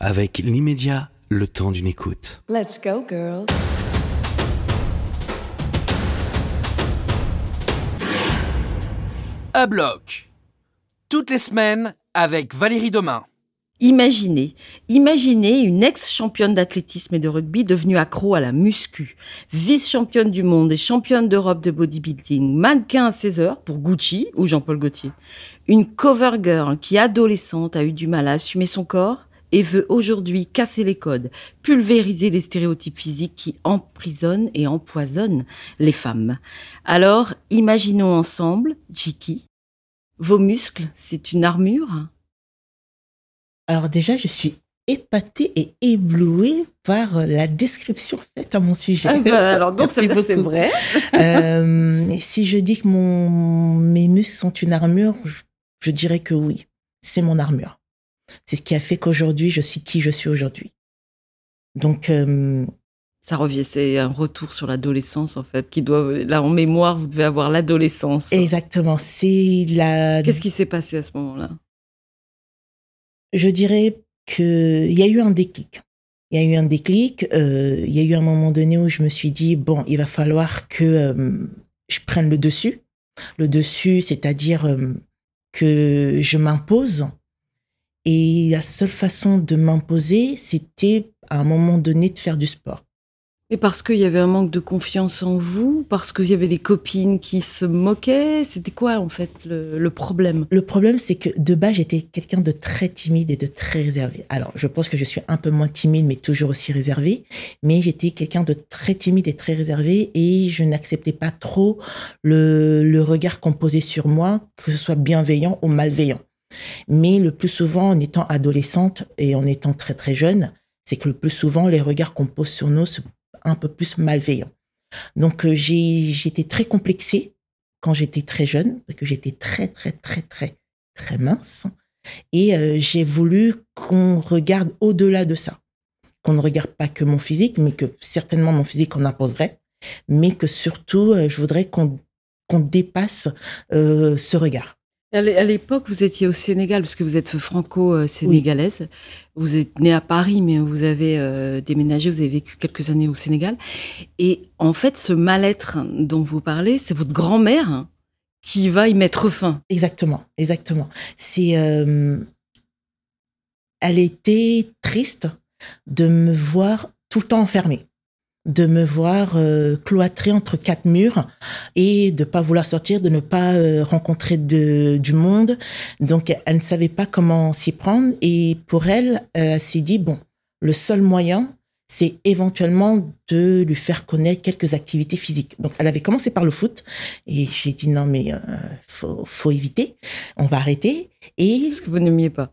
avec l'immédiat, le temps d'une écoute. Let's go, girl. À bloc. Toutes les semaines avec Valérie Domain. Imaginez, imaginez une ex-championne d'athlétisme et de rugby devenue accro à la muscu, vice-championne du monde et championne d'Europe de bodybuilding, mannequin à 16 heures pour Gucci ou Jean-Paul Gaultier. Une cover girl qui, adolescente, a eu du mal à assumer son corps et veut aujourd'hui casser les codes, pulvériser les stéréotypes physiques qui emprisonnent et empoisonnent les femmes. Alors, imaginons ensemble, Jiki, vos muscles, c'est une armure? Alors déjà, je suis épatée et éblouie par la description faite à mon sujet. Ah bah, alors donc c'est vrai. Euh, si je dis que mon, mes muscles sont une armure, je, je dirais que oui, c'est mon armure. C'est ce qui a fait qu'aujourd'hui, je suis qui je suis aujourd'hui. Donc, euh, Ça revient, c'est un retour sur l'adolescence en fait, qui doit là en mémoire, vous devez avoir l'adolescence. exactement, c'est la... Qu'est-ce qui s'est passé à ce moment-là? Je dirais qu'il y a eu un déclic. Il y a eu un déclic. euh, il y a eu un moment donné où je me suis dit, bon, il va falloir que euh, je prenne le dessus. Le dessus, c'est-à-dire que je m'impose. Et la seule façon de m'imposer, c'était à un moment donné de faire du sport. Et parce qu'il y avait un manque de confiance en vous, parce qu'il y avait des copines qui se moquaient, c'était quoi en fait le, le problème? Le problème, c'est que de base, j'étais quelqu'un de très timide et de très réservé. Alors, je pense que je suis un peu moins timide, mais toujours aussi réservé. Mais j'étais quelqu'un de très timide et très réservé et je n'acceptais pas trop le, le regard qu'on posait sur moi, que ce soit bienveillant ou malveillant. Mais le plus souvent, en étant adolescente et en étant très très jeune, c'est que le plus souvent, les regards qu'on pose sur nous sont un peu plus malveillants. Donc, euh, j'ai j'étais très complexée quand j'étais très jeune, parce que j'étais très, très, très, très, très mince. Et euh, j'ai voulu qu'on regarde au-delà de ça. Qu'on ne regarde pas que mon physique, mais que certainement mon physique on imposerait, mais que surtout, euh, je voudrais qu'on dépasse ce regard. À l'é- à l'époque, vous étiez au Sénégal, parce que vous êtes franco-sénégalaise. Vous êtes née à Paris, mais vous avez euh, déménagé, vous avez vécu quelques années au Sénégal. Et en fait, ce mal-être dont vous parlez, c'est votre grand-mère qui va y mettre fin. Exactement, exactement. C'est, euh, elle était triste de me voir tout le temps enfermée, de me voir euh, cloîtrée entre quatre murs et de pas vouloir sortir, de ne pas euh, rencontrer de, du monde. Donc, elle ne savait pas comment s'y prendre et pour elle, euh, elle s'est dit bon, le seul moyen, c'est éventuellement de lui faire connaître quelques activités physiques. Donc, elle avait commencé par le foot et j'ai dit non mais euh, faut, faut éviter, on va arrêter. Et Parce que vous n'aimiez pas.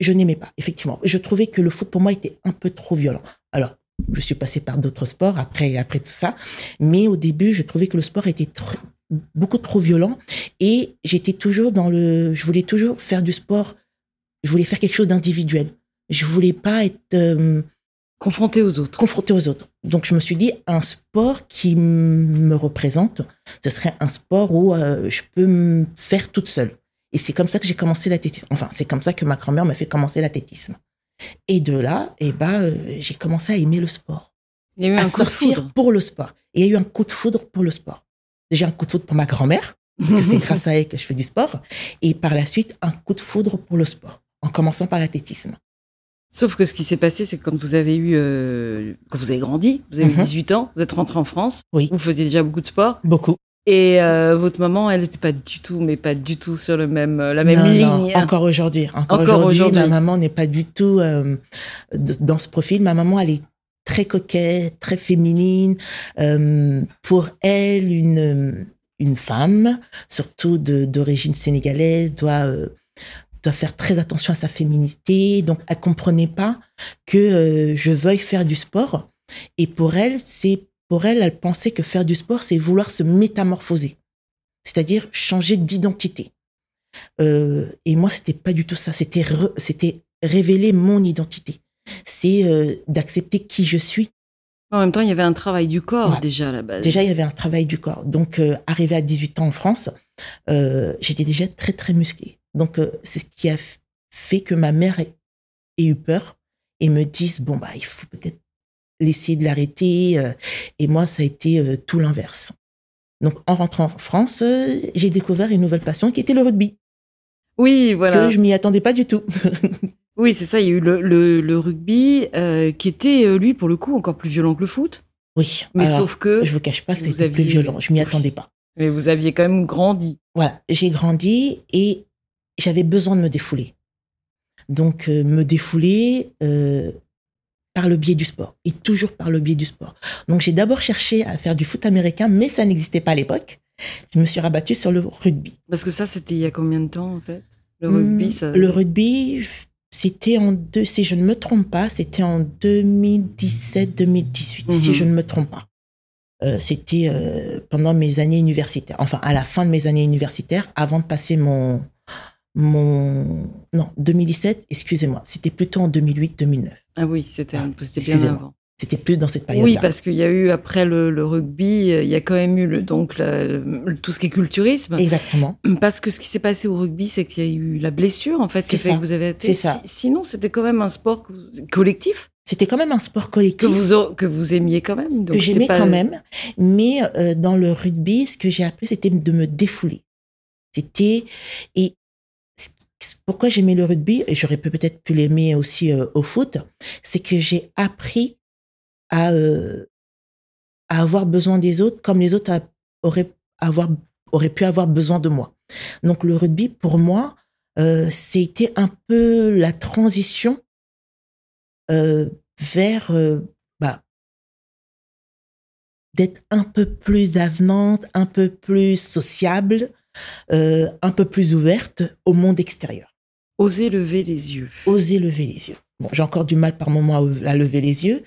je n'aimais pas, effectivement. Je trouvais que le foot pour moi était un peu trop violent. Alors, je suis passée par d'autres sports après, après tout ça, mais au début, je trouvais que le sport était beaucoup trop violent et j'étais toujours dans le, je voulais toujours faire du sport. Je voulais faire quelque chose d'individuel. Je voulais pas être euh, Confronté aux autres. confronté aux autres. Donc je me suis dit un sport qui me représente, ce serait un sport où euh, je peux me faire toute seule. Et c'est comme ça que j'ai commencé l'athlétisme. Enfin, c'est comme ça que ma grand-mère m'a fait commencer l'athlétisme. Et de là, eh ben, euh, j'ai commencé à aimer le sport, Il y a eu à un coup de sortir pour le sport. Et il y a eu un coup de foudre pour le sport. Déjà un coup de foudre pour ma grand-mère, parce que c'est grâce à elle que je fais du sport. Et par la suite, un coup de foudre pour le sport, en commençant par l'athlétisme. Sauf que ce qui s'est passé, c'est que quand vous avez eu, euh, quand vous avez grandi, vous avez eu Mhm. 18 ans, vous êtes rentré en France, Oui. vous faisiez déjà beaucoup de sport, Beaucoup. Et euh, votre maman, elle n'était pas du tout, mais pas du tout sur le même, euh, la même Non, ligne. non, encore aujourd'hui. Encore, Encore aujourd'hui, ma maman n'est pas du tout euh, dans ce profil. Ma maman, elle est très coquette, très féminine. Euh, pour elle, une, une femme, surtout d'origine sénégalaise, doit, doit faire très attention à sa féminité. Donc, elle comprenait pas que je veuille faire du sport. Et pour elle, c'est pour elle, elle pensait que faire du sport, c'est vouloir se métamorphoser, c'est-à-dire changer d'identité. Euh, et moi, c'était pas du tout ça. C'était c'était révéler mon identité. C'est euh, d'accepter qui je suis. En même temps, il y avait un travail du corps Ouais. déjà à la base. Déjà, il y avait un travail du corps. Donc, euh, arrivé à 18 ans en France, euh, j'étais déjà très, très musclée. Donc, c'est ce qui a fait que ma mère ait, ait eu peur et me disent bon bah il faut peut-être l'essayer de l'arrêter. euh, et moi, ça a été euh, tout l'inverse. Donc, en rentrant en France, euh, j'ai découvert une nouvelle passion qui était le rugby, Oui, voilà. que je m'y attendais pas du tout. Oui, c'est ça. Il y a eu le, le, le rugby euh, qui était, lui, pour le coup, encore plus violent que le foot. oui. Mais alors, sauf que je vous cache pas que c'était plus violent. Je m'y attendais pas. mais vous aviez quand même grandi. Voilà, j'ai grandi et j'avais besoin de me défouler. Donc, euh, me défouler euh, par le biais du sport et toujours par le biais du sport. Donc, j'ai d'abord cherché à faire du foot américain, mais ça n'existait pas à l'époque. Je me suis rabattue sur le rugby. Parce que ça, c'était il y a combien de temps, en fait? Le Hmm, rugby, ça. Le rugby, c'était en deux, si je ne me trompe pas, c'était en 2017-2018, si Mhm. je ne me trompe pas. Euh, c'était euh, pendant mes années universitaires, enfin à la fin de mes années universitaires, avant de passer mon mon non 2017, excusez-moi, c'était plutôt en 2008-2009. Ah oui, c'était Ah, bien avant. C'était plus dans cette période-là. Oui, parce qu'il y a eu, après le, le rugby, euh, il y a quand même eu le, donc la- le- tout ce qui est culturisme. Exactement. Parce que ce qui s'est passé au rugby, c'est qu'il y a eu la blessure, en fait, qui C'est fait que vous avez été. C'est ça. Si- sinon, c'était quand même un sport que vous- collectif C'était quand même un sport que collectif. vous, a- que vous aimiez quand même. donc que j'aimais pas- quand même. Mais euh, dans le rugby, ce que j'ai appris, c'était de me défouler. C'était et pourquoi j'aimais le rugby et j'aurais peut-être pu l'aimer aussi euh, au foot, c'est que j'ai appris à euh, à avoir besoin des autres comme les autres auraient pu avoir besoin de moi. Donc le rugby pour moi, euh, c'était un peu la transition vers bah, d'être un peu plus avenante, un peu plus sociable, euh, un peu plus ouverte au monde extérieur. Oser lever les yeux. Oser lever les yeux. Bon, j'ai encore du mal par moment à, à lever les yeux,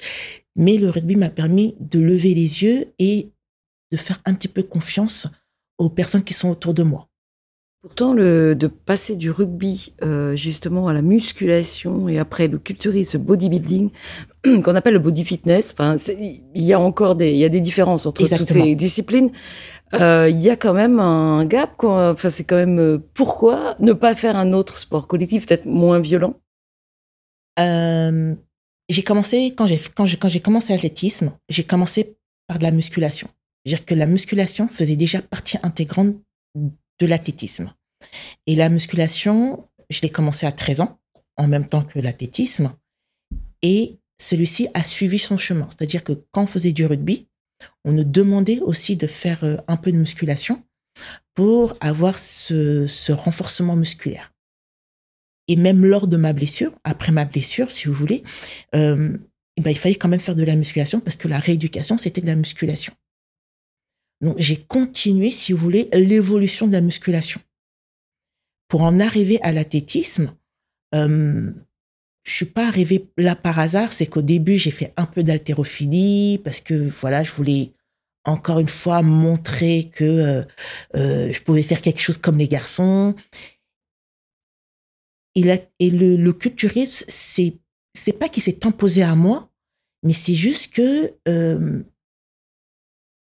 mais le rugby m'a permis de lever les yeux et de faire un petit peu confiance aux personnes qui sont autour de moi. Pourtant, le, de passer du rugby euh, justement à la musculation et après le culturisme, le bodybuilding, qu'on appelle le body fitness, il y a encore des, il y a des différences entre toutes ces disciplines. Euh, Il y a quand même un gap. Quoi. Enfin, c'est quand même euh, pourquoi ne pas faire un autre sport collectif, peut-être moins violent? Euh, j'ai commencé quand j'ai quand j'ai quand j'ai commencé l'athlétisme, j'ai commencé par de la musculation. C'est-à-dire que la musculation faisait déjà partie intégrante de l'athlétisme. Et la musculation, je l'ai commencé à 13 ans, en même temps que l'athlétisme. Et celui-ci a suivi son chemin. C'est-à-dire que quand on faisait du rugby, on nous demandait aussi de faire euh, un peu de musculation pour avoir ce, ce renforcement musculaire. Et même lors de ma blessure, après ma blessure, si vous voulez, euh, eh ben, il fallait quand même faire de la musculation parce que la rééducation, c'était de la musculation. Donc, j'ai continué, si vous voulez, l'évolution de la musculation. Pour en arriver à l'athlétisme, euh, je suis pas arrivée là par hasard. C'est qu'au début, j'ai fait un peu d'haltérophilie parce que, voilà, je voulais encore une fois montrer que euh, euh, je pouvais faire quelque chose comme les garçons. Et, le, culturisme, c'est c'est pas qu'il s'est imposé à moi, mais c'est juste que euh,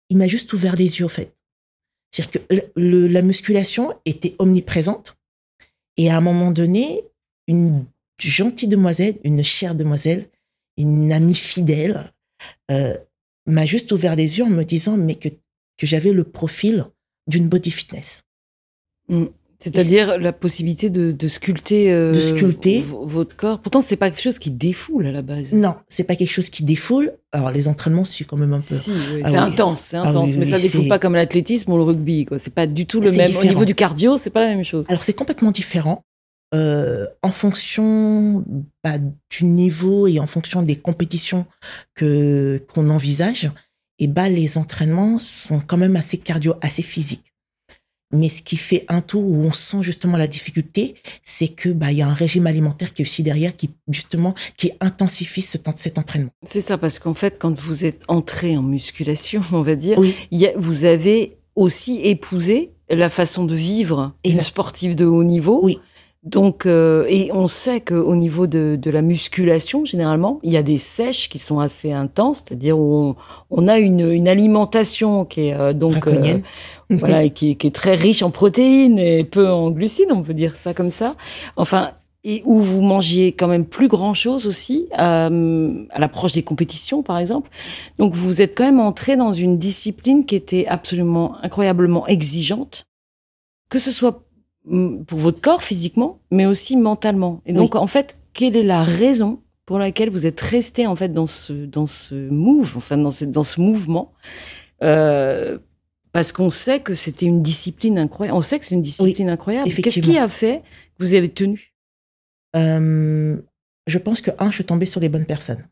il m'a juste ouvert les yeux, en fait. C'est-à-dire que la musculation était omniprésente, et à un moment donné, une gentille demoiselle, une chère demoiselle, une amie fidèle, euh, m'a juste ouvert les yeux en me disant mais que, que j'avais le profil d'une body fitness. C'est-à-dire la possibilité de, de sculpter, euh, De sculpter. votre corps. Pourtant, c'est pas quelque chose qui défoule à la base. Non, c'est pas quelque chose qui défoule. Alors les entraînements, c'est quand même un peu. Si, oui, Ah c'est oui. intense, c'est Ah intense, oui, mais ça défoule pas comme l'athlétisme ou le rugby. quoi. C'est pas du tout le même. Au niveau du cardio, c'est pas la même chose. Alors c'est complètement différent euh, en fonction bah, du niveau et en fonction des compétitions que qu'on envisage. Et bah les entraînements sont quand même assez cardio, assez physiques. Mais ce qui fait un tout où on sent justement la difficulté, c'est que bah il y a un régime alimentaire qui est aussi derrière, qui justement qui intensifie cet, en- cet entraînement. C'est ça, parce qu'en fait, quand vous êtes entré en musculation, on va dire, Oui, il y a- vous avez aussi épousé la façon de vivre d'une sportive de haut niveau. Oui. Donc, euh, et on sait qu'au niveau de, de la musculation, généralement, il y a des sèches qui sont assez intenses, c'est-à-dire où on, on a une, une alimentation qui est euh, donc euh, voilà, et qui, qui est très riche en protéines et peu en glucides, on peut dire ça comme ça. Enfin, et où vous mangiez quand même plus grand chose aussi, euh, à l'approche des compétitions par exemple. Donc vous êtes quand même entré dans une discipline qui était absolument incroyablement exigeante, que ce soit pour votre corps physiquement, mais aussi mentalement. Et donc en fait, quelle est la raison pour laquelle vous êtes resté en fait dans ce dans ce move, enfin dans ce, dans ce mouvement euh, parce qu'on sait que c'était une discipline incroyable. On sait que c'est une discipline incroyable. Qu'est-ce qui a fait que vous avez tenu? Euh, Je pense que un, je suis tombée sur les bonnes personnes.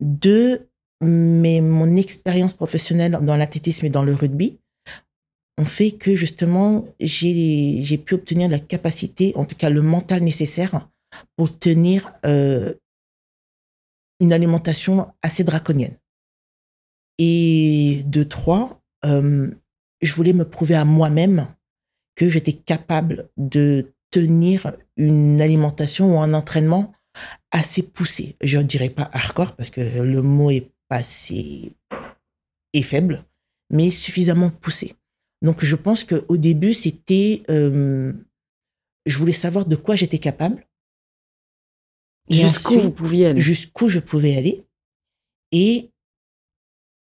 Deux, mais mon expérience professionnelle dans l'athlétisme et dans le rugby ont fait que justement j'ai pu obtenir la capacité, en tout cas le mental nécessaire pour tenir euh, une alimentation assez draconienne. Et de trois, euh, je voulais me prouver à moi-même que j'étais capable de tenir une alimentation ou un entraînement assez poussé. Je ne dirais pas hardcore parce que le mot est pas assez est faible, mais suffisamment poussé. Donc je pense qu'au début, c'était... Euh, je voulais savoir de quoi j'étais capable Jusqu'où vous pouviez aller? Jusqu'où je pouvais aller. Et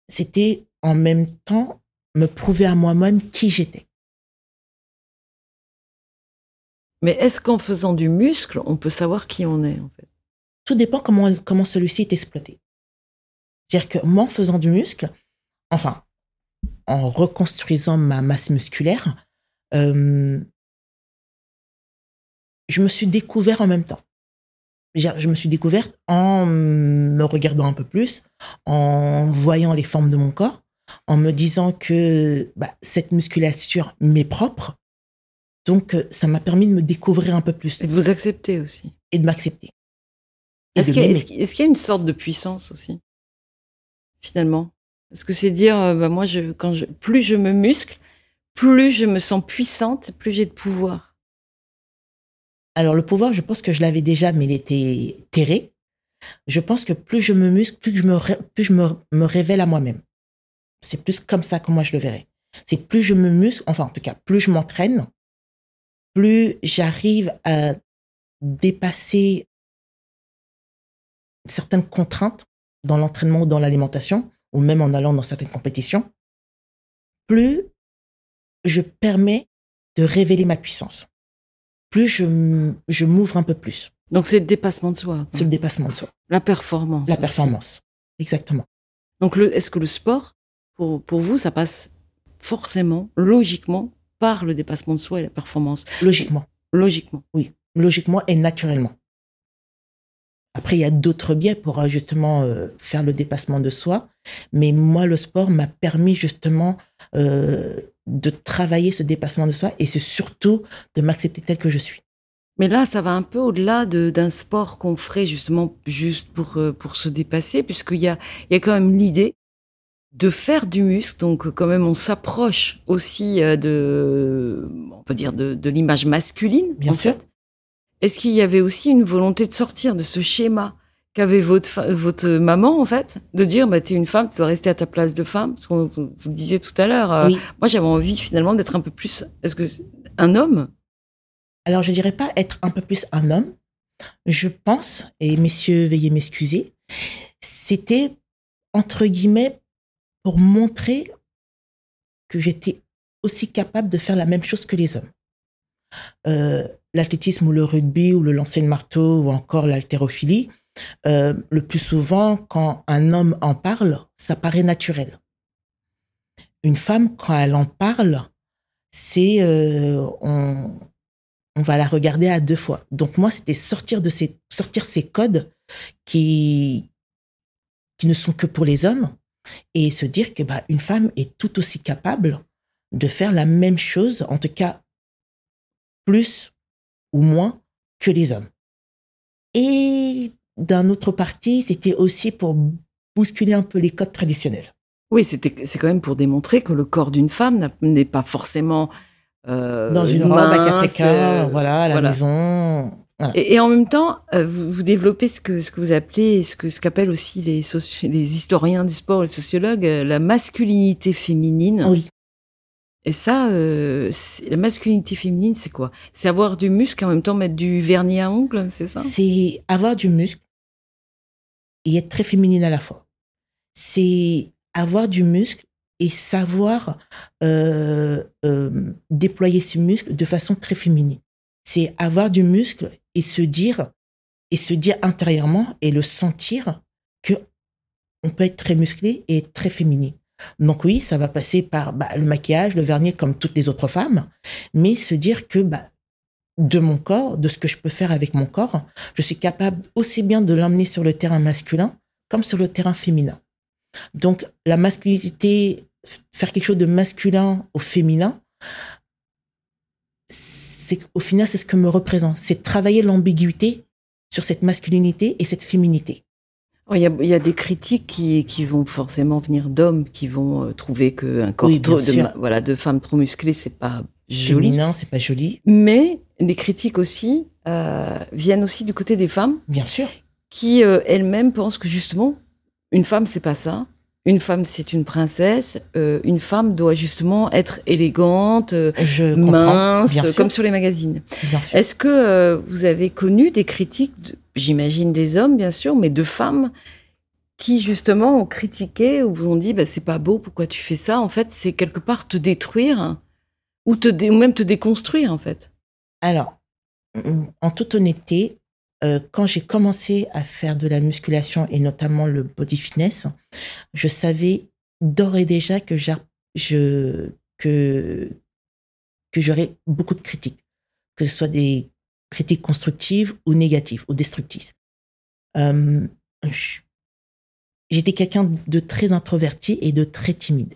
c'était en même temps me prouver à moi-même qui j'étais. Mais est-ce qu'en faisant du muscle, on peut savoir qui on est en fait? Tout dépend comment, comment celui-ci est exploité. C'est-à-dire que moi, en faisant du muscle, enfin, en reconstruisant ma masse musculaire, euh, je me suis découvert en même temps je me suis découverte en me regardant un peu plus, en voyant les formes de mon corps, en me disant que bah, cette musculature m'est propre. Donc, euh, ça m'a permis de me découvrir un peu plus. Et de vous accepter aussi. Et de m'accepter. Est-ce qu'il y, a une sorte de puissance aussi, finalement? Est-ce que c'est dire, euh, bah, moi, plus je me muscle, plus je me sens puissante, plus j'ai de pouvoir alors le pouvoir, je pense que je l'avais déjà, mais il était terré. Je pense que plus je me muscle, plus je me, plus je me, révèle à moi-même. C'est plus comme ça que moi je le verrais. C'est plus je me muscle, enfin en tout cas, plus je m'entraîne, plus j'arrive à dépasser certaines contraintes dans l'entraînement ou dans l'alimentation, ou même en allant dans certaines compétitions, plus je permets de révéler ma puissance plus je, je m'ouvre un peu plus. Donc c'est le dépassement de soi. C'est le dépassement de soi. La performance. La performance, exactement. Donc est-ce que le sport, pour, pour vous, ça passe forcément, logiquement, par le dépassement de soi et la performance? Logiquement. Logiquement. Oui, logiquement et naturellement. Après, il y a d'autres biais pour euh, justement euh, faire le dépassement de soi. Mais moi, le sport m'a permis justement euh, de travailler ce dépassement de soi et c'est surtout de m'accepter tel que je suis. Mais là, ça va un peu au-delà d'un sport qu'on ferait justement juste pour, euh, pour se dépasser, puisqu'il y a, il y a quand même l'idée de faire du muscle. Donc, quand même, on s'approche aussi de, on peut dire, de, de l'image masculine. Bien sûr. Est-ce qu'il y avait aussi une volonté de sortir de ce schéma qu'avait votre, votre maman, en fait, de dire, bah, es une femme, tu dois rester à ta place de femme, parce qu'on vous, le disiez tout à l'heure. Euh, moi, j'avais envie, finalement, d'être un peu plus, est-ce que, un homme? Alors, je dirais pas être un peu plus un homme. Je pense, et messieurs, veuillez m'excuser, c'était, entre guillemets, pour montrer que j'étais aussi capable de faire la même chose que les hommes. Euh, l'athlétisme ou le rugby ou le lancer de marteau ou encore l'haltérophilie, euh, le plus souvent, quand un homme en parle, ça paraît naturel. Une femme, quand elle en parle, c'est euh, on, on va la regarder à deux fois. Donc moi, c'était sortir de ces sortir ces codes qui qui ne sont que pour les hommes et se dire que bah une femme est tout aussi capable de faire la même chose, en tout cas plus ou moins que les hommes. Et d'un autre parti, c'était aussi pour bousculer un peu les codes traditionnels. Oui, c'est quand même pour démontrer que le corps d'une femme n'est pas forcément euh, dans une robe à quatre écarts, euh, voilà, à la maison. Et, en même temps, euh, vous, vous, développez ce que ce que vous appelez, ce que ce qu'appellent aussi les les historiens du sport, les sociologues, la masculinité féminine. Oui. Et ça, euh, la masculinité féminine, c'est quoi? C'est avoir du muscle en même temps mettre du vernis à ongles, c'est ça? C'est avoir du muscle et être très féminine à la fois. C'est avoir du muscle et savoir euh, euh, déployer ce muscle de façon très féminine. C'est avoir du muscle et se dire et se dire intérieurement et le sentir que on peut être très musclé et très féminine. Donc oui, ça va passer par bah, le maquillage, le vernis comme toutes les autres femmes, mais se dire que bah, de mon corps, de ce que je peux faire avec mon corps, je suis capable aussi bien de l'emmener sur le terrain masculin comme sur le terrain féminin. Donc la masculinité, faire quelque chose de masculin au féminin, c'est au final c'est ce que me représente, c'est travailler l'ambiguïté sur cette masculinité et cette féminité. Oh, il y, a, des critiques qui, qui vont forcément venir d'hommes qui vont euh, trouver qu'un corps de, voilà, de femme trop musclée, c'est pas joli. Féminin, c'est pas joli. Mais les critiques aussi euh, viennent aussi du côté des femmes. Bien sûr. Qui euh, elles-mêmes pensent que justement, une femme, c'est pas ça. Une femme, c'est une princesse. une femme doit justement être élégante, mince, comme sur les magazines. Est-ce que vous avez connu des critiques j'imagine des hommes bien sûr, mais de femmes qui justement ont critiqué ou vous ont dit bah, c'est pas beau, pourquoi tu fais ça? En fait, c'est quelque part te détruire ou, te même te déconstruire en fait. Alors, en toute honnêteté, euh, quand j'ai commencé à faire de la musculation et notamment le body fitness, je savais d'ores et déjà que que que j'aurais beaucoup de critiques, que ce soit des critiques constructives ou négatives ou destructives. Euh, J'étais quelqu'un de très introverti et de très timide.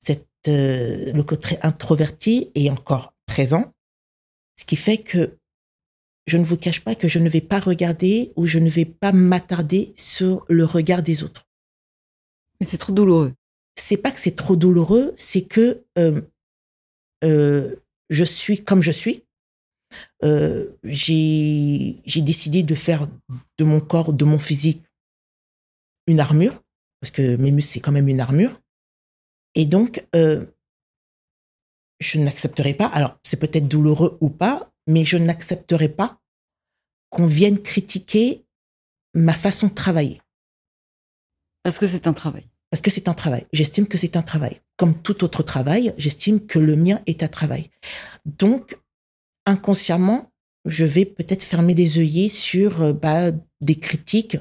Cette, euh, le côté introverti est encore présent, ce qui fait que je ne vous cache pas que je ne vais pas regarder ou je ne vais pas m'attarder sur le regard des autres. Mais c'est trop douloureux. C'est pas que c'est trop douloureux, c'est que euh, euh, je suis comme je suis euh, j'ai décidé de faire de mon corps, de mon physique, une armure, parce que mes muscles, c'est quand même une armure. Et donc, euh, je n'accepterai pas, alors c'est peut-être douloureux ou pas, mais je n'accepterai pas qu'on vienne critiquer ma façon de travailler. Parce que c'est un travail. Parce que c'est un travail. J'estime que c'est un travail. Comme tout autre travail, j'estime que le mien est un travail. Donc, inconsciemment, je vais peut-être fermer les œillets sur euh, bah, des critiques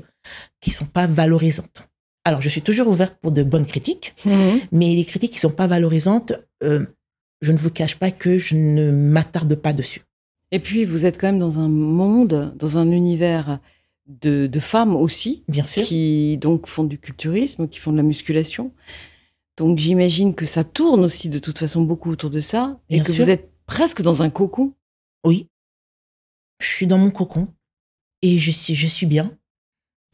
qui sont pas valorisantes. Alors, je suis toujours ouverte pour de bonnes critiques, mhm. mais les critiques qui sont pas valorisantes, euh, je ne vous cache pas que je ne m'attarde pas dessus. Et puis, vous êtes quand même dans un monde, dans un univers de, femmes aussi, bien sûr, qui donc font du culturisme, qui font de la musculation. Donc, j'imagine que ça tourne aussi de toute façon beaucoup autour de ça, et que vous êtes presque dans un cocon. Oui. Je suis dans mon cocon et je suis, je suis bien.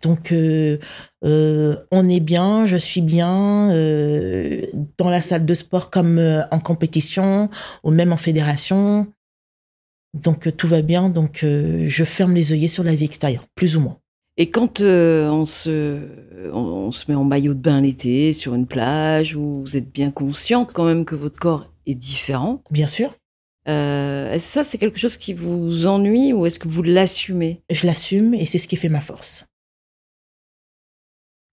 Donc, euh, euh, on est bien, je suis bien euh, dans la salle de sport comme en compétition ou même en fédération. Donc, tout va bien. Donc, je ferme les œillets sur la vie extérieure, plus ou moins. Et quand on, se, on, se met en maillot de bain l'été sur une plage, où vous êtes bien consciente quand même que votre corps est différent? Bien sûr. Euh, est-ce que ça, c'est quelque chose qui vous ennuie ou est-ce que vous l'assumez? Je l'assume et c'est ce qui fait ma force.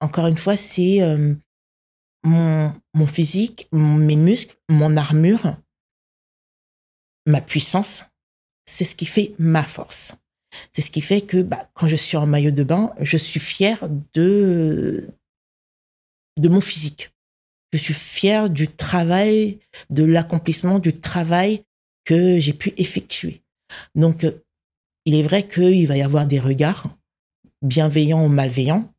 Encore une fois, c'est euh, mon, physique, mes muscles, mon armure, ma puissance. C'est ce qui fait ma force. C'est ce qui fait que bah, quand je suis en maillot de bain, je suis fière de, de mon physique. Je suis fière du travail, de l'accomplissement du travail que j'ai pu effectuer. Donc, euh, il est vrai qu'il va y avoir des regards bienveillants ou malveillants,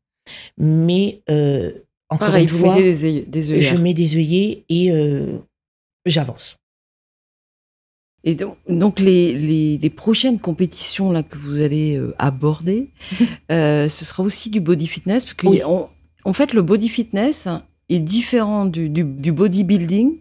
mais euh, encore une fois, des je mets des œillets et euh, j'avance. Et donc, donc les, les, prochaines compétitions là que vous allez aborder, ce sera aussi du body fitness, parce qu'en en fait, le body fitness est différent du, du, du bodybuilding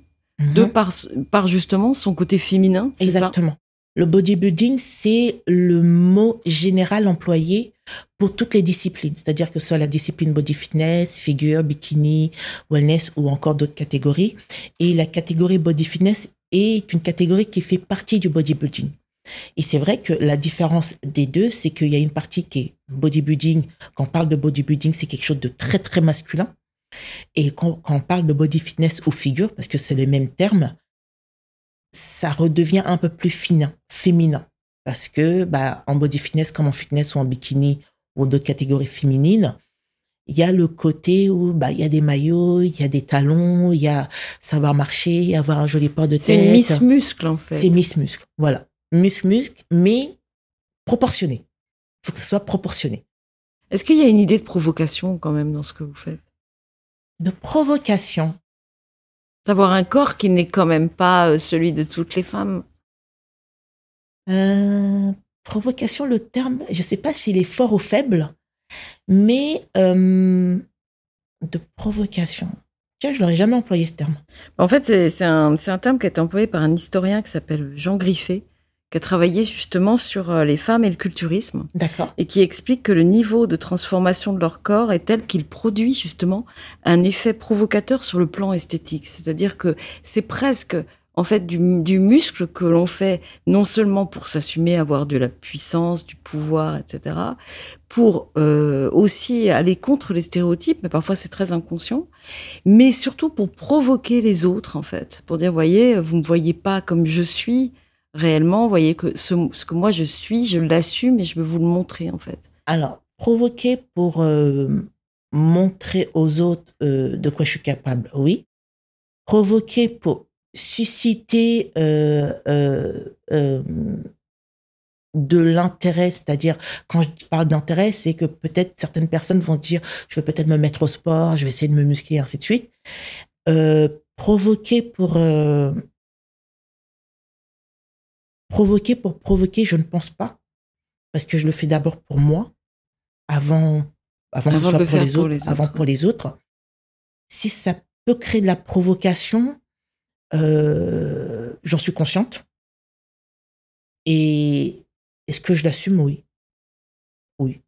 de mhm. par, par justement son côté féminin. Exactement. le bodybuilding, c'est le mot général employé pour toutes les disciplines, c'est-à-dire que ce soit la discipline body fitness, figure, bikini, wellness ou encore d'autres catégories. Et la catégorie body fitness est une catégorie qui fait partie du bodybuilding. Et c'est vrai que la différence des deux, c'est qu'il y a une partie qui est bodybuilding. Quand on parle de bodybuilding, c'est quelque chose de très, très masculin. Et quand, quand, on parle de body fitness ou figure, parce que c'est le même terme, ça redevient un peu plus fin, féminin. Parce que bah, en body fitness, comme en fitness ou en bikini ou d'autres catégories féminines, il y a le côté où bah il y a des maillots, il y a des talons, il y a savoir marcher, avoir un joli port de tête. C'est Miss Muscle en fait. C'est Miss Muscle, voilà. Miss Muscle, mais proportionné. Il faut que ce soit proportionné. Est-ce qu'il y a une idée de provocation quand même dans ce que vous faites? De provocation D'avoir un corps qui n'est quand même pas euh, celui de toutes les femmes. Euh, provocation, le terme, je ne sais pas s'il est fort ou faible, mais euh, de provocation. Tiens, je l'aurais jamais employé ce terme. En fait, c'est un, un, terme qui a été employé par un historien qui s'appelle Jean Griffet, qui a travaillé justement sur euh, les femmes et le culturisme. D'accord. Et qui explique que le niveau de transformation de leur corps est tel qu'il produit justement un effet provocateur sur le plan esthétique. C'est-à-dire que c'est presque en fait du, du muscle que l'on fait non seulement pour s'assumer, avoir de la puissance, du pouvoir, etc., pour euh, aussi aller contre les stéréotypes, mais parfois c'est très inconscient, mais surtout pour provoquer les autres en fait, pour dire voyez, vous me voyez pas comme je suis, réellement, vous voyez que ce, que moi je suis, je l'assume et je veux vous le montrer en fait. Alors, provoquer pour euh, montrer aux autres euh, de quoi je suis capable, oui. Provoquer pour susciter euh, de l'intérêt, c'est-à-dire quand je parle d'intérêt, c'est que peut-être certaines personnes vont dire je vais peut-être me mettre au sport, je vais essayer de me muscler, ainsi de suite. provoquer pour Provoquer pour provoquer, je ne pense pas, parce que je le fais d'abord pour moi, avant, avant, que ce soit pour les, pour les, autres, avant pour les autres. Si ça peut créer de la provocation, euh, j'en suis consciente. Et est-ce que je l'assume? Oui. Oui.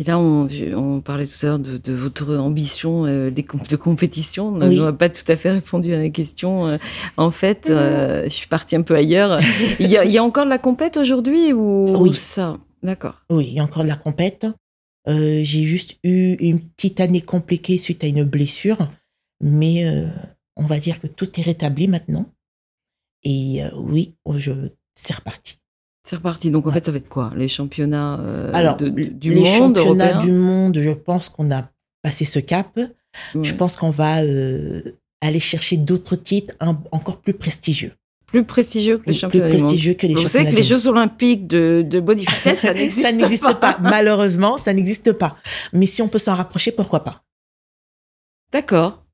Et là, on, on, parlait tout à l'heure de, de, votre ambition euh, de compétition. On n'a oui. pas tout à fait répondu à la question. Euh, en fait, euh, je suis partie un peu ailleurs. il, y a, il, y a, encore de la compète aujourd'hui ou, oui. ça? D'accord. Oui, il y a encore de la compète. Euh, J'ai juste eu une petite année compliquée suite à une blessure, mais on va dire que tout est rétabli maintenant. Et oui, je, c'est reparti. C'est reparti. Donc en fait, ça va être quoi Les championnats euh, Alors, de, du les monde championnats européen du monde, je pense qu'on a passé ce cap. Ouais. Je pense qu'on va euh, aller chercher d'autres titres un, encore plus prestigieux. Plus prestigieux que les championnats plus du monde. prestigieux que les Vous championnats savez que les. Jeux olympiques de, de body fitness, ça n'existe ça n'existe pas. Malheureusement, ça n'existe pas. Mais si on peut s'en rapprocher, pourquoi pas? D'accord.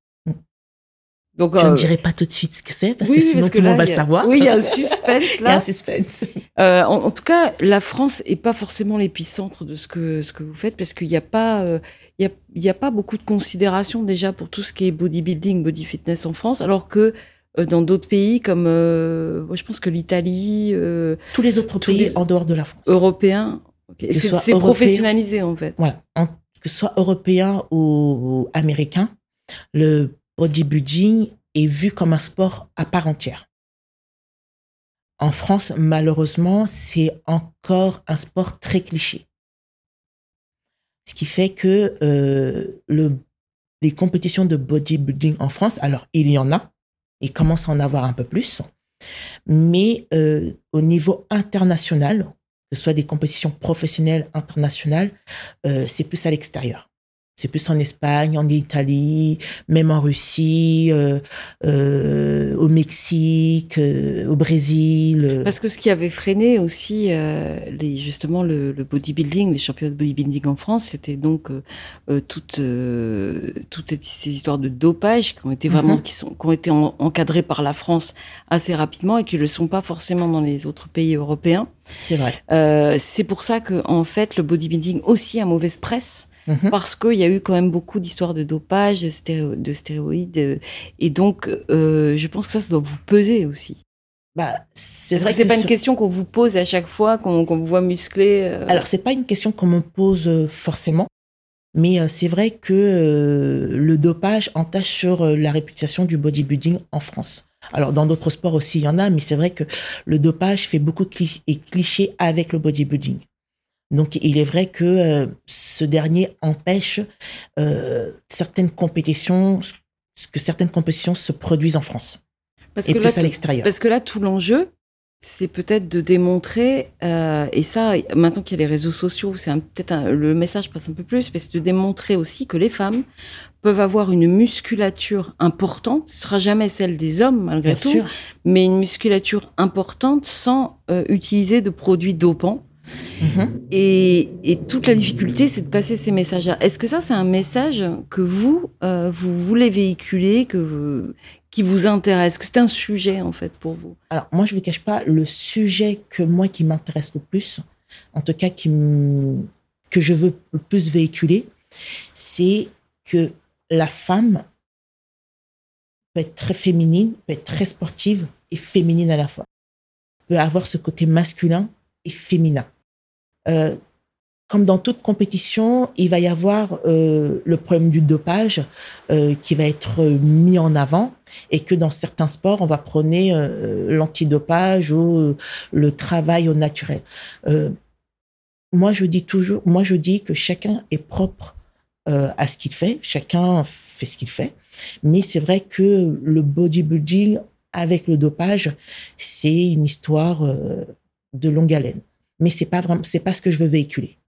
Donc, Je euh, ne dirai pas tout de suite ce que c'est, parce oui, que sinon parce tout le là, monde va le savoir. Oui, il y a un suspense Il y a là. un suspense. Euh, en, en tout cas, la France est pas forcément l'épicentre de ce que ce que vous faites parce qu'il n'y a pas euh, y a, il y a pas beaucoup de considération déjà pour tout ce qui est bodybuilding, body fitness en France, alors que euh, dans d'autres pays comme euh, moi, je pense que l'Italie, euh, Tous les autres Tous pays les- en dehors de la France. européens, c'est professionnalisé en fait. Voilà. En- que ce soit européen ou, ou américain, le bodybuilding est vu comme un sport à part entière. En France, malheureusement, c'est encore un sport très cliché. Ce qui fait que euh, le, les compétitions de bodybuilding en France, alors il y en a, il commence à en avoir un peu plus, mais euh, au niveau international, que ce soit des compétitions professionnelles internationales, euh, c'est plus à l'extérieur. C'est plus en Espagne, en Italie, même en Russie, euh, euh, au Mexique, euh, au Brésil. euh. Parce que ce qui avait freiné aussi euh, les, justement le, le bodybuilding, les championnats de bodybuilding en France, c'était donc euh, toutes euh, toutes ces, ces histoires de dopage qui ont été vraiment Mhm. qui sont qui ont été en- encadrées par la France assez rapidement et qui ne le sont pas forcément dans les autres pays européens. C'est vrai. Euh, c'est pour ça que en fait le bodybuilding aussi a mauvaise presse Mhm. parce qu'il y a eu quand même beaucoup d'histoires de dopage, de, stéro- de stéroïdes, euh, et donc euh, je pense que ça, ça doit vous peser aussi. Bah, c'est vrai que c'est pas une question qu'on vous pose à chaque fois qu'on vous voit musclé euh, Alors, c'est pas une question qu'on me pose euh, forcément, mais c'est vrai que euh, le dopage entache sur euh, la réputation du bodybuilding en France. Alors, dans d'autres sports aussi, il y en a, mais c'est vrai que le dopage fait beaucoup de cli- et clichés avec le bodybuilding. Donc, il est vrai que euh, ce dernier empêche euh, certaines compétitions, que certaines compétitions se produisent en France parce et que plus là, à l'extérieur. Parce que là, tout l'enjeu, c'est peut-être de démontrer, euh, et ça, maintenant qu'il y a les réseaux sociaux, c'est peut-être le message passe un peu plus, mais c'est de démontrer aussi que les femmes peuvent avoir une musculature importante, ce sera jamais celle des hommes malgré Bien tout, sûr. mais une musculature importante sans euh, utiliser de produits dopants. Mhm. Et, et toute la difficulté, c'est de passer ces messages-là. Est-ce que ça, c'est un message que vous, euh, vous voulez véhiculer, que vous, qui vous intéresse, que c'est un sujet en fait pour vous? Alors, moi, je ne vous cache pas, le sujet que moi qui m'intéresse le plus, en tout cas qui que je veux le plus véhiculer, c'est que la femme peut être très féminine, peut être très sportive et féminine à la fois. Peut avoir ce côté masculin et féminin. Euh, comme dans toute compétition, il va y avoir euh, le problème du dopage euh, qui va être mis en avant et que dans certains sports, on va prôner euh, l'antidopage ou le travail au naturel. Euh, moi, je dis toujours, moi, je dis que chacun est propre euh, à ce qu'il fait, chacun fait ce qu'il fait, mais c'est vrai que le bodybuilding avec le dopage, c'est une histoire de longue haleine. Mais c'est pas vraiment, c'est pas ce que je veux véhiculer.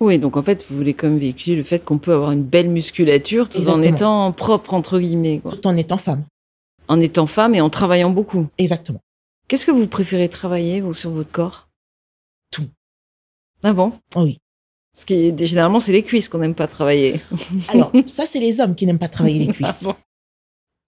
Oui, donc en fait, vous voulez quand même véhiculer le fait qu'on peut avoir une belle musculature tout en étant propre, entre guillemets, quoi. Tout en étant femme. en étant femme et en travaillant beaucoup. Exactement. Qu'est-ce que vous préférez travailler, vous, sur votre corps? Tout. Ah bon? Oui. Parce que généralement, c'est les cuisses qu'on n'aime pas travailler. Alors, ça, c'est les hommes qui n'aiment pas travailler les Ah cuisses. bon?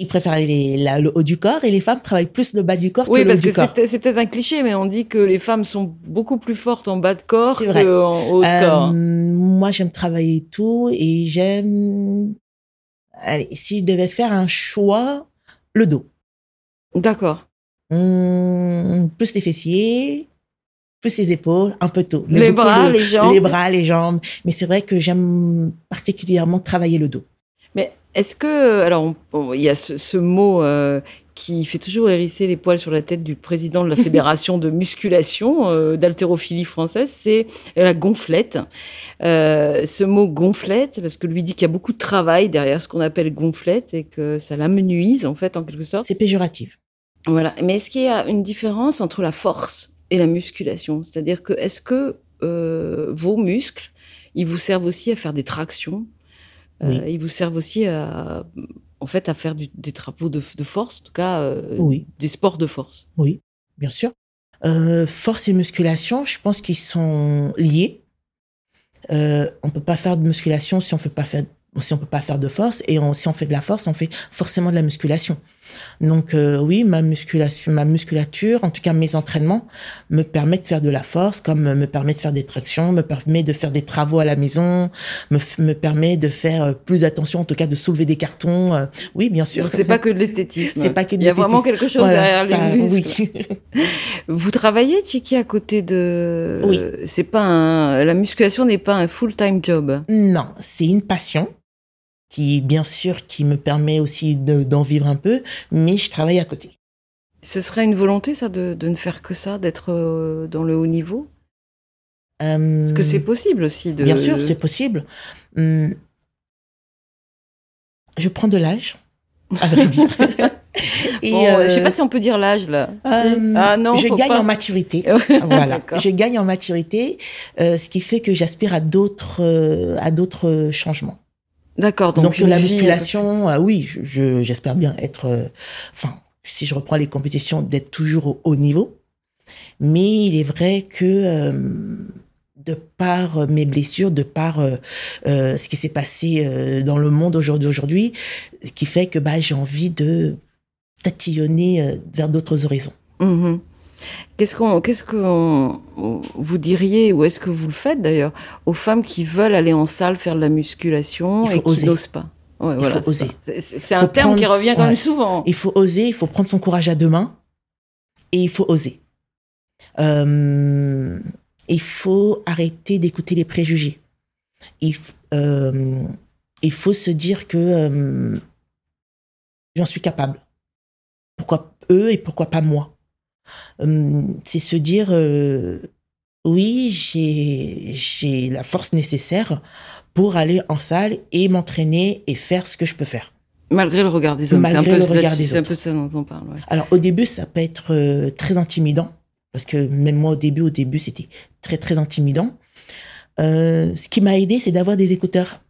Ils préfèrent les, la- le haut du corps et les femmes travaillent plus le bas du corps Oui, que le haut parce du que corps. c'est c'est peut-être un cliché, mais on dit que les femmes sont beaucoup plus fortes en bas de corps qu'en haut de Euh, corps. moi, j'aime travailler tout et j'aime. Allez, si je devais faire un choix, le dos. D'accord. Hum, plus les fessiers, plus les épaules, un peu tout. Mais Les bras, le- les jambes. Les bras, les jambes. Mais c'est vrai que j'aime particulièrement travailler le dos. Est-ce que, alors, on- on- il y a ce, ce mot euh, qui fait toujours hérisser les poils sur la tête du président de la fédération de musculation euh, d'haltérophilie française, c'est la gonflette. Euh, ce mot gonflette, parce que lui dit qu'il y a beaucoup de travail derrière ce qu'on appelle gonflette et que ça l'amenuise en fait en quelque sorte. C'est péjoratif. Voilà. Mais est-ce qu'il y a une différence entre la force et la musculation? C'est-à-dire que est-ce que euh, vos muscles, ils vous servent aussi à faire des tractions? Euh, Oui. Ils vous servent aussi à, en fait, à faire du- des travaux de, de force, en tout cas, euh, Oui. des sports de force. Oui, bien sûr. Euh, force et musculation, je pense qu'ils sont liés. Euh, on peut pas faire de musculation si on fait pas faire si on peut pas faire de force et on- si on fait de la force, on fait forcément de la musculation. Donc euh, oui, ma musculation, ma musculature, en tout cas mes entraînements, me permet de faire de la force, comme me permet de faire des tractions, me permet de faire des travaux à la maison, me, me permet de faire euh, plus attention, en tout cas de soulever des cartons. euh, oui, bien sûr. Donc c'est pas que de l'esthétisme. C'est pas que de Il y a vraiment quelque chose Voilà, derrière ça, les muscles. oui. Vous travaillez, Chiki, à côté de. Oui. C'est pas un... La musculation n'est pas un full-time job? Non, c'est une passion qui, bien sûr, qui me permet aussi de- d'en vivre un peu, mais je travaille à côté. Ce serait une volonté, ça, de, de ne faire que ça, d'être euh, dans le haut niveau? Parce que c'est possible aussi de. Bien sûr, c'est possible. Hum, Je prends de l'âge, à vrai dire. Et, Bon, euh, Je sais pas si on peut dire l'âge là. euh, ah non, je gagne pas. en maturité. voilà, je gagne en maturité, euh, ce qui fait que j'aspire à d'autres euh, à d'autres changements. D'accord, donc, Donc, la musculation, euh, oui, je- je- j'espère bien être, euh, enfin, si je reprends les compétitions, d'être toujours au haut niveau. Mais il est vrai que euh, de par mes blessures, de par ce qui s'est passé dans le monde aujourd'hui, aujourd'hui, qui fait que bah, j'ai envie de tatillonner vers d'autres horizons. Mhm. Qu'est-ce qu'on, qu'est-ce que on- vous diriez, ou est-ce que vous le faites d'ailleurs, aux femmes qui veulent aller en salle faire de la musculation et qui oser. n'osent pas? Ouais, Il voilà, faut oser. C'est, un Faut terme qui revient quand même souvent. Il faut oser, il faut prendre son courage à deux mains Et il faut oser. Euh, il faut arrêter d'écouter les préjugés. Il, euh, il faut se dire que euh, j'en suis capable. Pourquoi eux et pourquoi pas moi? C'est se dire euh, oui, j'ai j'ai la force nécessaire pour aller en salle et m'entraîner et faire ce que je peux faire. Malgré le regard des hommes. Malgré c'est un peu, C'est un peu ça dont on parle. ouais. Alors au début, ça peut être euh, très intimidant parce que même moi au début, au début, c'était très très intimidant. Euh, ce qui m'a aidé, c'est d'avoir des écouteurs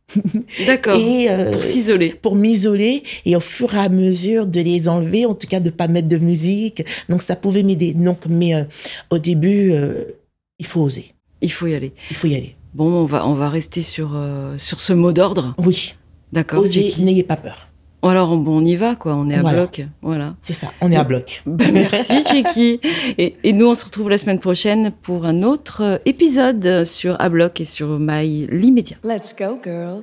D'accord. euh, Pour s'isoler. pour m'isoler et au fur et à mesure de les enlever, en tout cas de pas mettre de musique. Donc ça pouvait m'aider. Donc mais euh, au début, euh, il faut oser, Il faut y aller. il faut y aller. Bon, on va, on va rester sur, sur ce mot d'ordre. Oui, D'accord. osez, n'ayez pas peur. Alors, on, bon, on y va, quoi. On est à Voilà. bloc. Voilà. C'est ça, on est à bloc. Ben, merci, Jackie. Et, et nous, on se retrouve la semaine prochaine pour un autre euh, épisode sur A Bloc et sur My L'Immédiat. Let's go, girls.